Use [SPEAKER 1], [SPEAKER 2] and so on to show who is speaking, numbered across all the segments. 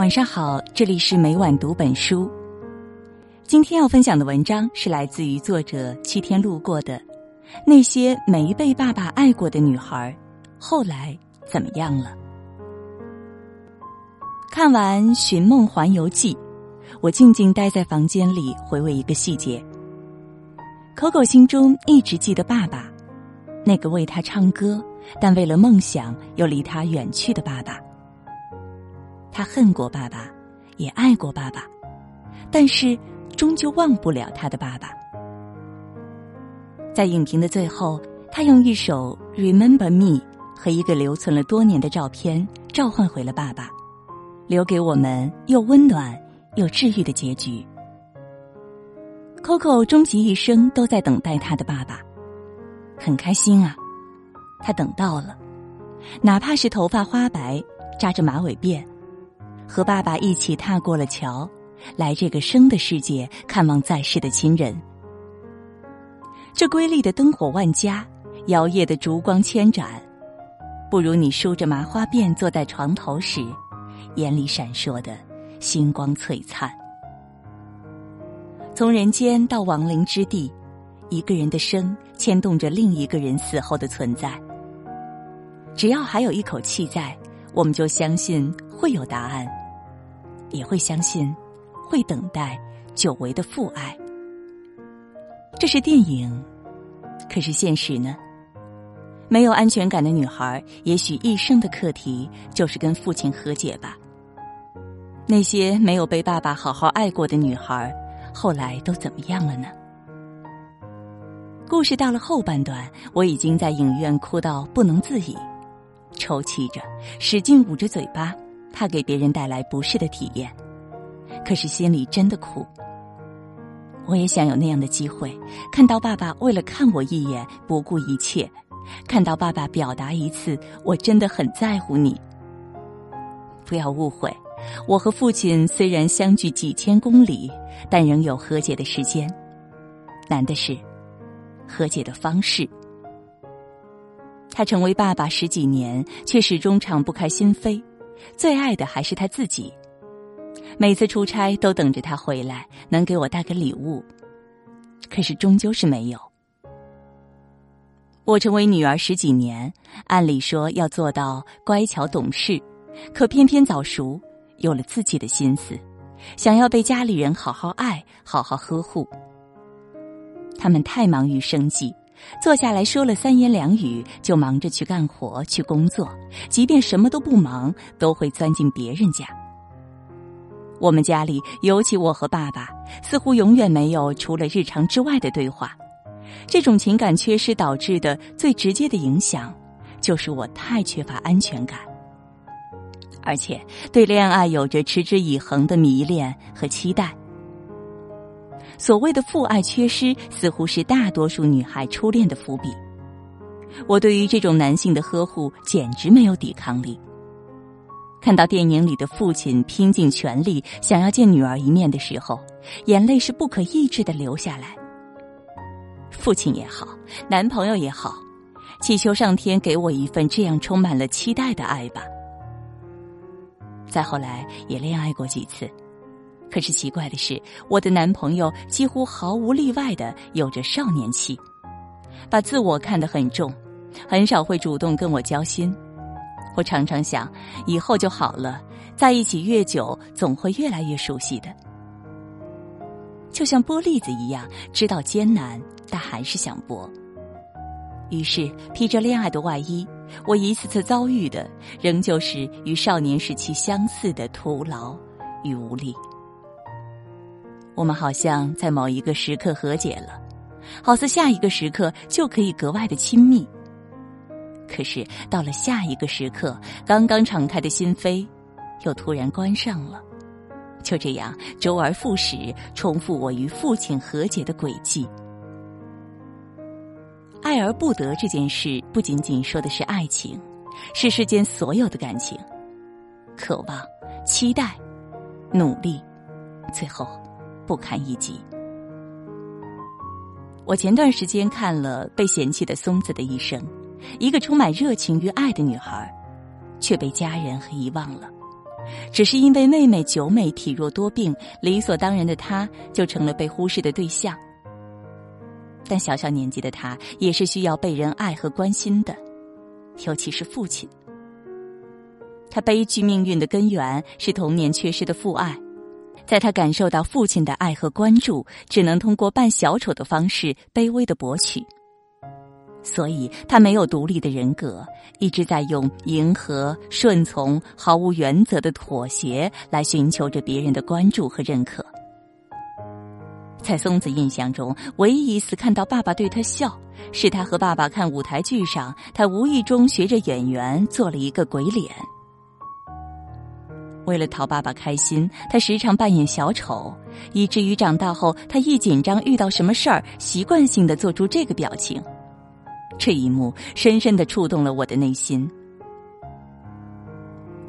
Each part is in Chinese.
[SPEAKER 1] 晚上好，这里是每晚读本书。今天要分享的文章是来自于作者七天路过的《那些没被爸爸爱过的女孩，后来怎么样了》。看完《寻梦环游记》，我静静待在房间里，回味一个细节。Coco 心中一直记得爸爸，那个为他唱歌，但为了梦想又离他远去的爸爸。他恨过爸爸，也爱过爸爸，但是终究忘不了他的爸爸。在影评的最后，他用一首《Remember Me》和一个留存了多年的照片召唤回了爸爸，留给我们又温暖又治愈的结局。Coco 终其一生都在等待他的爸爸，很开心啊，他等到了，哪怕是头发花白，扎着马尾辫。和爸爸一起踏过了桥，来这个生的世界看望在世的亲人。这瑰丽的灯火万家，摇曳的烛光千盏，不如你梳着麻花辫坐在床头时，眼里闪烁的星光璀璨。从人间到亡灵之地，一个人的生牵动着另一个人死后的存在。只要还有一口气在，我们就相信会有答案。也会相信，会等待久违的父爱。这是电影，可是现实呢？没有安全感的女孩，也许一生的课题就是跟父亲和解吧。那些没有被爸爸好好爱过的女孩，后来都怎么样了呢？故事到了后半段，我已经在影院哭到不能自已，抽泣着，使劲捂着嘴巴。怕给别人带来不适的体验，可是心里真的苦。我也想有那样的机会，看到爸爸为了看我一眼不顾一切，看到爸爸表达一次我真的很在乎你。不要误会，我和父亲虽然相距几千公里，但仍有和解的时间。难的是，和解的方式。他成为爸爸十几年，却始终敞不开心扉。最爱的还是他自己，每次出差都等着他回来，能给我带个礼物。可是终究是没有。我成为女儿十几年，按理说要做到乖巧懂事，可偏偏早熟，有了自己的心思，想要被家里人好好爱、好好呵护。他们太忙于生计。坐下来说了三言两语，就忙着去干活去工作，即便什么都不忙，都会钻进别人家。我们家里，尤其我和爸爸，似乎永远没有除了日常之外的对话。这种情感缺失导致的最直接的影响，就是我太缺乏安全感，而且对恋爱有着持之以恒的迷恋和期待。所谓的父爱缺失，似乎是大多数女孩初恋的伏笔。我对于这种男性的呵护简直没有抵抗力。看到电影里的父亲拼尽全力想要见女儿一面的时候，眼泪是不可抑制的流下来。父亲也好，男朋友也好，祈求上天给我一份这样充满了期待的爱吧。再后来也恋爱过几次。可是奇怪的是，我的男朋友几乎毫无例外的有着少年气，把自我看得很重，很少会主动跟我交心。我常常想，以后就好了，在一起越久，总会越来越熟悉的。就像剥栗子一样，知道艰难，但还是想剥。于是，披着恋爱的外衣，我一次次遭遇的，仍旧是与少年时期相似的徒劳与无力。我们好像在某一个时刻和解了，好似下一个时刻就可以格外的亲密。可是到了下一个时刻，刚刚敞开的心扉，又突然关上了。就这样周而复始，重复我与父亲和解的轨迹。爱而不得这件事，不仅仅说的是爱情，是世间所有的感情，渴望、期待、努力，最后。不堪一击。我前段时间看了被嫌弃的松子的一生，一个充满热情与爱的女孩，却被家人和遗忘了。只是因为妹妹九美体弱多病，理所当然的她就成了被忽视的对象。但小小年纪的她也是需要被人爱和关心的，尤其是父亲。她悲剧命运的根源是童年缺失的父爱，在他感受到父亲的爱和关注，只能通过扮小丑的方式卑微的博取。所以，他没有独立的人格，一直在用迎合、顺从、毫无原则的妥协来寻求着别人的关注和认可。在松子印象中，唯一一次看到爸爸对他笑，是他和爸爸看舞台剧上，他无意中学着演员做了一个鬼脸。为了讨爸爸开心，他时常扮演小丑，以至于长大后，他一紧张遇到什么事儿，习惯性的做出这个表情。这一幕深深的触动了我的内心。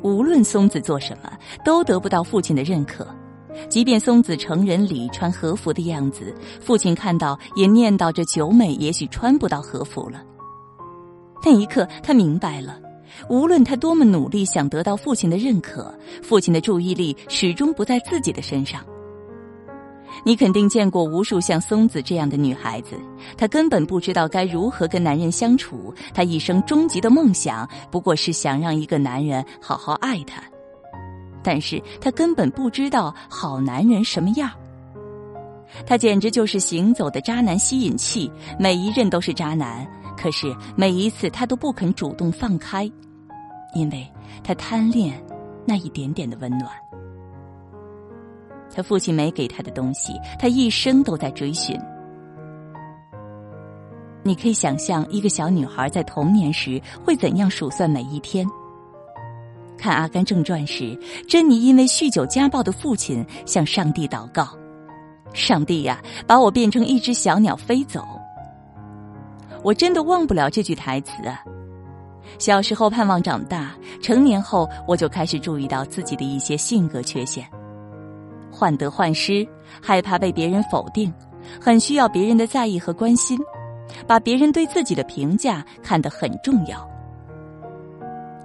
[SPEAKER 1] 无论松子做什么，都得不到父亲的认可。即便松子成人礼穿和服的样子，父亲看到也念叨着九美也许穿不到和服了。那一刻，他明白了，无论他多么努力想得到父亲的认可，父亲的注意力始终不在自己的身上。你肯定见过无数像松子这样的女孩子，她根本不知道该如何跟男人相处。她一生终极的梦想不过是想让一个男人好好爱她，但是她根本不知道好男人什么样。他简直就是行走的渣男吸引器，每一任都是渣男，可是每一次他都不肯主动放开，因为他贪恋那一点点的温暖。他父亲没给他的东西，他一生都在追寻。你可以想象一个小女孩在童年时会怎样数算每一天。看《阿甘正传》时，珍妮因为酗酒家暴的父亲向上帝祷告：“上帝呀，把我变成一只小鸟飞走。”我真的忘不了这句台词啊！小时候盼望长大，成年后我就开始注意到自己的一些性格缺陷。患得患失，害怕被别人否定，很需要别人的在意和关心，把别人对自己的评价看得很重要。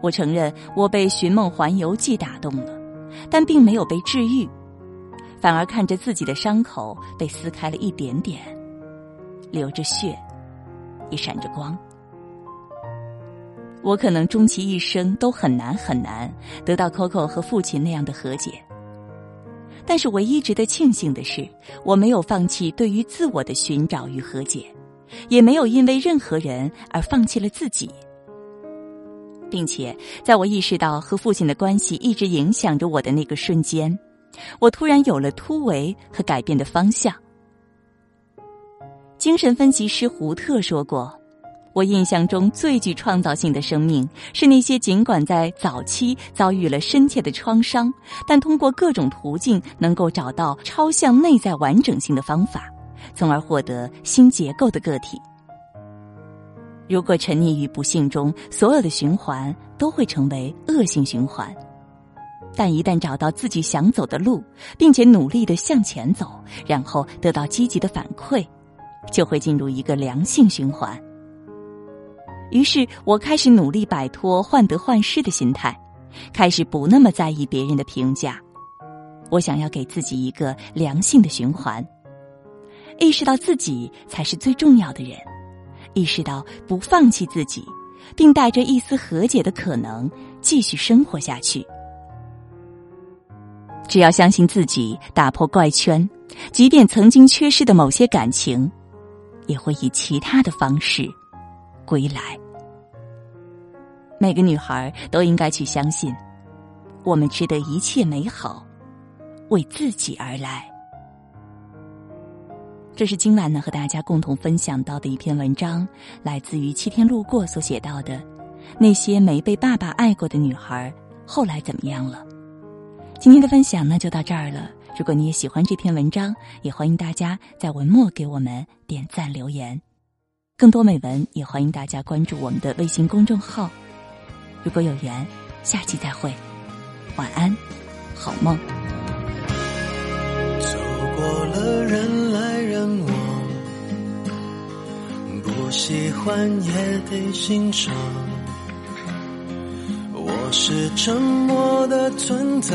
[SPEAKER 1] 我承认我被《寻梦环游记》打动了，但并没有被治愈，反而看着自己的伤口被撕开了一点点，流着血，也闪着光。我可能终其一生都很难很难得到 Coco 和父亲那样的和解。但是，唯一值得庆幸的是，我没有放弃对于自我的寻找与和解，也没有因为任何人而放弃了自己，并且在我意识到和父亲的关系一直影响着我的那个瞬间，我突然有了突围和改变的方向。精神分析师胡特说过。我印象中最具创造性的生命，是那些尽管在早期遭遇了深切的创伤，但通过各种途径能够找到超向内在完整性的方法，从而获得新结构的个体。如果沉溺于不幸中，所有的循环都会成为恶性循环；但一旦找到自己想走的路，并且努力的向前走，然后得到积极的反馈，就会进入一个良性循环。于是我开始努力摆脱患得患失的心态，开始不那么在意别人的评价。我想要给自己一个良性的循环，意识到自己才是最重要的人，意识到不放弃自己，并带着一丝和解的可能继续生活下去。只要相信自己，打破怪圈，即便曾经缺失的某些感情，也会以其他的方式。归来，每个女孩都应该去相信，我们值得一切美好，为自己而来。这是今晚呢和大家共同分享到的一篇文章，来自于七天路过所写到的那些没被爸爸爱过的女孩后来怎么样了。今天的分享呢就到这儿了。如果你也喜欢这篇文章，也欢迎大家在文末给我们点赞留言。更多美文，也欢迎大家关注我们的微信公众号。如果有缘，下期再会，晚安，好梦。
[SPEAKER 2] 走过了人来人往，不喜欢也得欣赏。我是沉默的存在，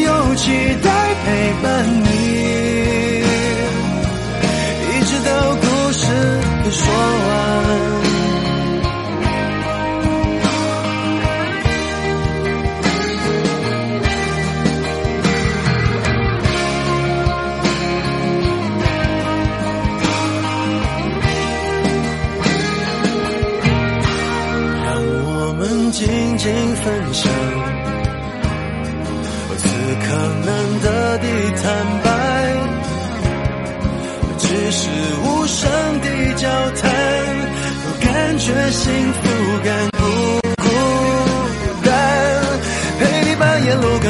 [SPEAKER 2] 有期待陪伴你，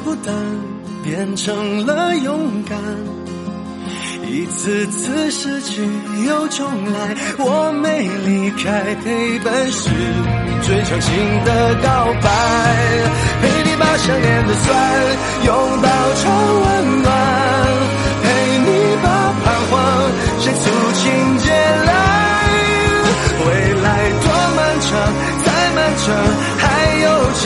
[SPEAKER 2] 孤单变成了勇敢。一次次失去又重来，我没离开，陪伴是最长情的告白。陪你把想念的酸拥抱成温暖，陪你把彷徨写出情节来。未来多漫长，再漫长，还有期